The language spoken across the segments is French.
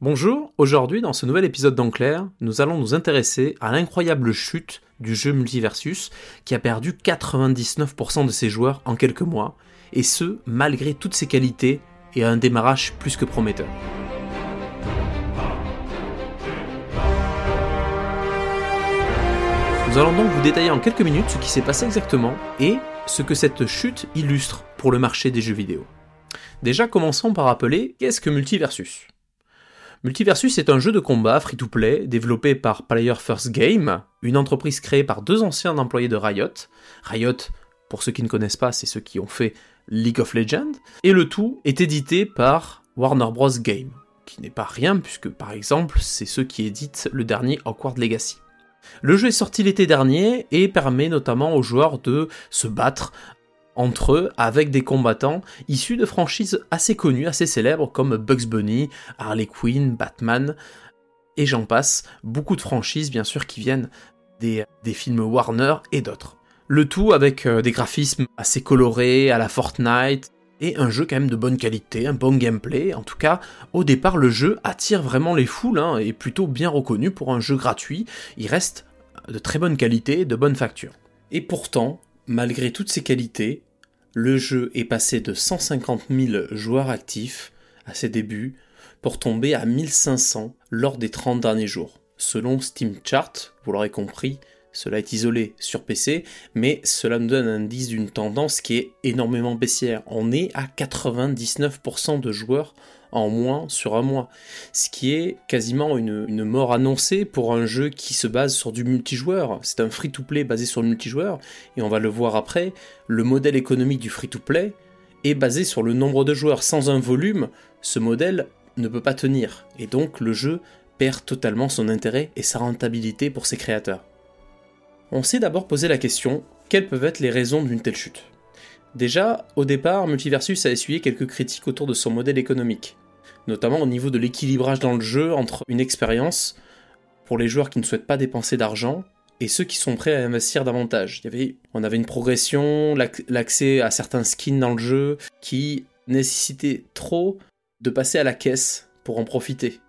Bonjour, aujourd'hui dans ce nouvel épisode d'Enclair, nous allons nous intéresser à l'incroyable chute du jeu Multiversus qui a perdu 99% de ses joueurs en quelques mois, et ce malgré toutes ses qualités et un démarrage plus que prometteur. Nous allons donc vous détailler en quelques minutes ce qui s'est passé exactement et ce que cette chute illustre pour le marché des jeux vidéo. Déjà commençons par rappeler qu'est-ce que Multiversus? Multiversus est un jeu de combat free-to-play développé par Player First Game, une entreprise créée par deux anciens employés de Riot. Riot, pour ceux qui ne connaissent pas, c'est ceux qui ont fait League of Legends. Et le tout est édité par Warner Bros. Game, qui n'est pas rien puisque par exemple c'est ceux qui éditent le dernier Hogwarts Legacy. Le jeu est sorti l'été dernier et permet notamment aux joueurs de se battre entre eux avec des combattants issus de franchises assez connues, assez célèbres comme Bugs Bunny, Harley Quinn, Batman, et j'en passe, beaucoup de franchises bien sûr qui viennent des, films Warner et d'autres. Le tout avec euh, des graphismes assez colorés à la Fortnite, et un jeu quand même de bonne qualité, un bon gameplay. En tout cas, au départ, le jeu attire vraiment les foules hein, et est plutôt bien reconnu pour un jeu gratuit. Il reste de très bonne qualité, de bonne facture. Et pourtant, malgré toutes ces qualités, le jeu est passé de 150 000 joueurs actifs à ses débuts pour tomber à 1500 lors des 30 derniers jours. Selon Steam Chart, vous l'aurez compris, cela est isolé sur PC, mais cela nous donne un indice d'une tendance qui est énormément baissière. On est à 99% de joueurs en moins sur un mois, ce qui est quasiment une, mort annoncée pour un jeu qui se base sur du multijoueur. C'est un free-to-play basé sur le multijoueur, et on va le voir après, le modèle économique du free-to-play est basé sur le nombre de joueurs. Sans un volume, ce modèle ne peut pas tenir, et donc le jeu perd totalement son intérêt et sa rentabilité pour ses créateurs. On s'est d'abord posé la question, quelles peuvent être les raisons d'une telle chute? Déjà, au départ, Multiversus a essuyé quelques critiques autour de son modèle économique, notamment au niveau de l'équilibrage dans le jeu entre une expérience pour les joueurs qui ne souhaitent pas dépenser d'argent et ceux qui sont prêts à investir davantage. On avait une progression, l'accès à certains skins dans le jeu qui nécessitait trop de passer à la caisse pour en profiter.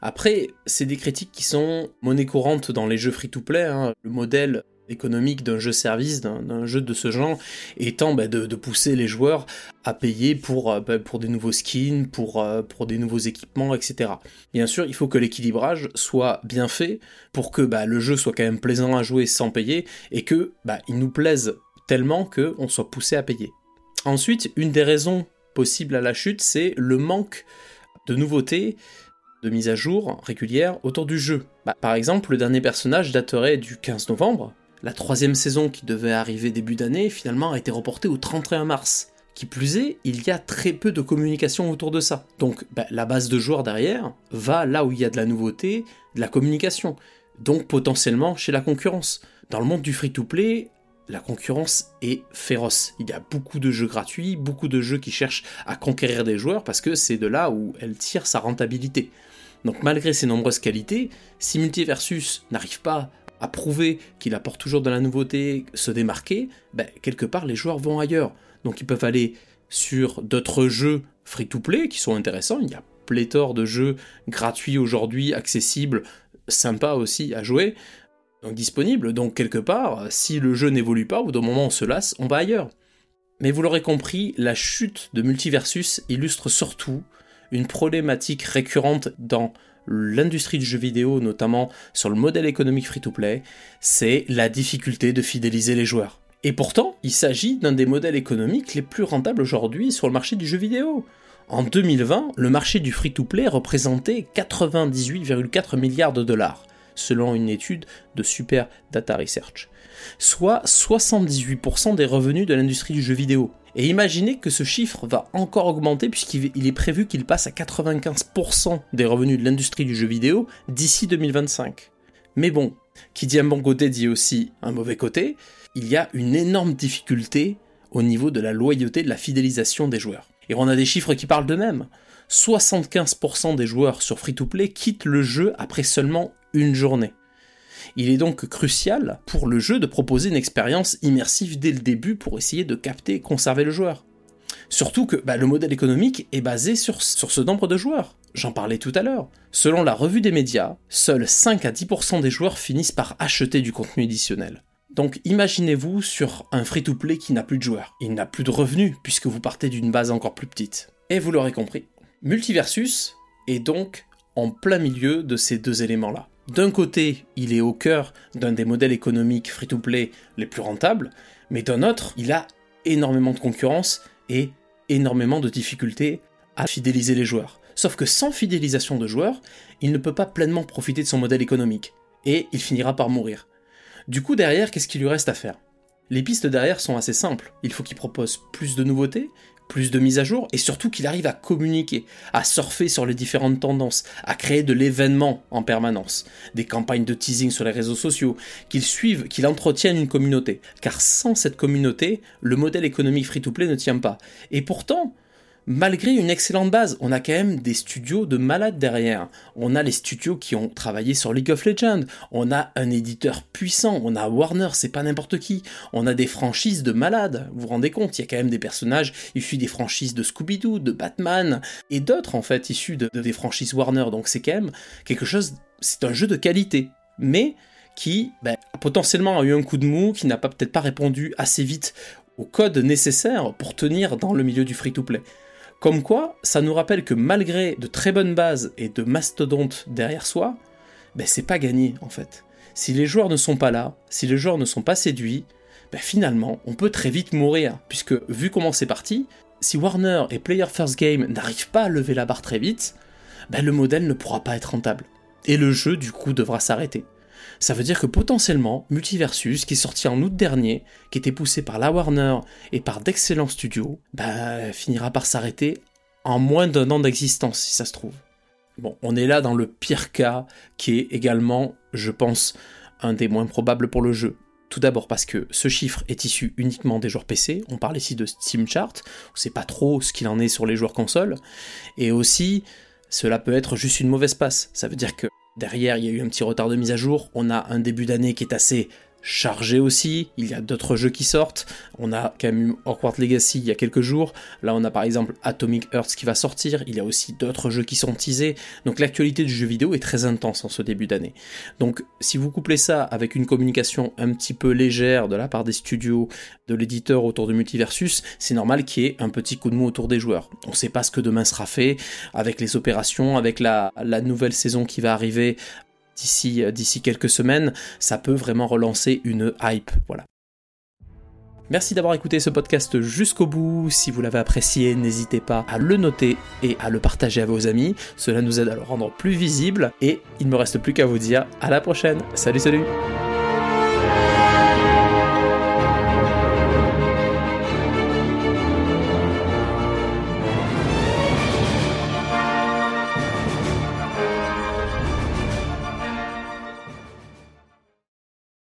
Après, c'est des critiques qui sont monnaie courante dans les jeux free-to-play. Hein. Le modèle économique d'un jeu service, d'un jeu de ce genre, étant bah, de, pousser les joueurs à payer pour, euh, bah, pour des nouveaux skins, pour, euh, pour des nouveaux équipements, etc. Bien sûr, il faut que l'équilibrage soit bien fait pour que bah, le jeu soit quand même plaisant à jouer sans payer et que il nous plaise tellement qu'on soit poussé à payer. Ensuite, une des raisons possibles à la chute, c'est le manque de nouveautés de mise à jour régulière autour du jeu. par exemple, le dernier personnage daterait du 15 novembre, la troisième saison qui devait arriver début d'année, finalement, a été reportée au 31 mars. Qui plus est, il y a très peu de communication autour de ça. Donc bah, la base de joueurs derrière va là où il y a de la nouveauté, de la communication. Donc potentiellement chez la concurrence. Dans le monde du free-to-play, la concurrence est féroce. Il y a beaucoup de jeux gratuits, beaucoup de jeux qui cherchent à conquérir des joueurs parce que c'est de là où elle tire sa rentabilité. Donc malgré ses nombreuses qualités, si Multiversus n'arrive pas prouver qu'il apporte toujours de la nouveauté, se démarquer, ben, quelque part les joueurs vont ailleurs. Donc ils peuvent aller sur d'autres jeux free-to-play qui sont intéressants. Il y a pléthore de jeux gratuits aujourd'hui, accessibles, sympas aussi à jouer, donc disponibles. Donc quelque part, si le jeu n'évolue pas, ou d'un moment on se lasse, on va ailleurs. Mais vous l'aurez compris, la chute de Multiversus illustre surtout une problématique récurrente dans l'industrie du jeu vidéo, notamment sur le modèle économique free-to-play, c'est la difficulté de fidéliser les joueurs. Et pourtant, il s'agit d'un des modèles économiques les plus rentables aujourd'hui sur le marché du jeu vidéo. En 2020, le marché du free-to-play représentait 98,4 milliards de dollars, selon une étude de Super Data Research, soit 78% des revenus de l'industrie du jeu vidéo. Et imaginez que ce chiffre va encore augmenter puisqu'il est prévu qu'il passe à 95% des revenus de l'industrie du jeu vidéo d'ici 2025. Mais bon, qui dit un bon côté dit aussi un mauvais côté, il y a une énorme difficulté au niveau de la loyauté, de la fidélisation des joueurs. Et on a des chiffres qui parlent d'eux-mêmes. 75% des joueurs sur Free-to-Play quittent le jeu après seulement une journée. Il est donc crucial pour le jeu de proposer une expérience immersive dès le début pour essayer de capter et conserver le joueur. Surtout que bah, le modèle économique est basé sur, sur ce nombre de joueurs. j'en parlais tout à l'heure, selon la revue des médias, seuls 5 à 10% des joueurs finissent par acheter du contenu additionnel. Donc imaginez-vous sur un free-to-play qui n'a plus de joueurs. Il n'a plus de revenus puisque vous partez d'une base encore plus petite. Et vous l'aurez compris, Multiversus est donc en plein milieu de ces deux éléments-là. D'un côté, il est au cœur d'un des modèles économiques free-to-play les plus rentables, mais d'un autre, il a énormément de concurrence et énormément de difficultés à fidéliser les joueurs. Sauf que sans fidélisation de joueurs, il ne peut pas pleinement profiter de son modèle économique, et il finira par mourir. Du coup, derrière, qu'est-ce qu'il lui reste à faire? Les pistes derrière sont assez simples. Il faut qu'il propose plus de nouveautés, plus de mises à jour, et surtout qu'il arrive à communiquer, à surfer sur les différentes tendances, à créer de l'événement en permanence, des campagnes de teasing sur les réseaux sociaux, qu'il suive, qu'il entretienne une communauté. Car sans cette communauté, le modèle économique free-to-play ne tient pas. Et pourtant, malgré une excellente base, on a quand même des studios de malades derrière. On a les studios qui ont travaillé sur League of Legends, on a un éditeur puissant, on a Warner, c'est pas n'importe qui, on a des franchises de malades, vous vous rendez compte, il y a quand même des personnages issus des franchises de Scooby-Doo, de Batman, et d'autres en fait issus de, des franchises Warner, donc c'est quand même quelque chose, c'est un jeu de qualité, mais qui ben, potentiellement a eu un coup de mou, qui n'a peut-être pas répondu assez vite au code nécessaire pour tenir dans le milieu du free-to-play. Comme quoi, ça nous rappelle que malgré de très bonnes bases et de mastodontes derrière soi, ben c'est pas gagné en fait. Si les joueurs ne sont pas là, si les joueurs ne sont pas séduits, ben finalement, on peut très vite mourir, puisque vu comment c'est parti, si Warner et Player First Game n'arrivent pas à lever la barre très vite, ben le modèle ne pourra pas être rentable. Et le jeu, du coup, devra s'arrêter ça veut dire que potentiellement, Multiversus, qui est sorti en août dernier, qui était poussé par la Warner et par d'excellents studios, bah, finira par s'arrêter en moins d'un an d'existence, si ça se trouve. Bon, on est là dans le pire cas, qui est également, je pense, un des moins probables pour le jeu. Tout d'abord parce que ce chiffre est issu uniquement des joueurs PC, on parle ici de Steam Chart, on sait pas trop ce qu'il en est sur les joueurs consoles, et aussi, cela peut être juste une mauvaise passe, ça veut dire que Derrière, il y a eu un petit retard de mise à jour. On a un début d'année qui est assez chargé aussi. Il y a d'autres jeux qui sortent. On a quand même eu Hogwarts Legacy il y a quelques jours. Là, on a par exemple Atomic Earth qui va sortir. Il y a aussi d'autres jeux qui sont teasés. Donc l'actualité du jeu vidéo est très intense en ce début d'année. Donc si vous couplez ça avec une communication un petit peu légère de la part des studios, de l'éditeur autour de Multiversus, c'est normal qu'il y ait un petit coup de mou autour des joueurs. On ne sait pas ce que demain sera fait avec les opérations, avec la nouvelle saison qui va arriver d'ici euh, d'ici quelques semaines, ça peut vraiment relancer une hype. Voilà. Merci d'avoir écouté ce podcast jusqu'au bout. Si vous l'avez apprécié, n'hésitez pas à le noter et à le partager à vos amis. Cela nous aide à le rendre plus visible. Et il ne me reste plus qu'à vous dire à la prochaine. Salut salut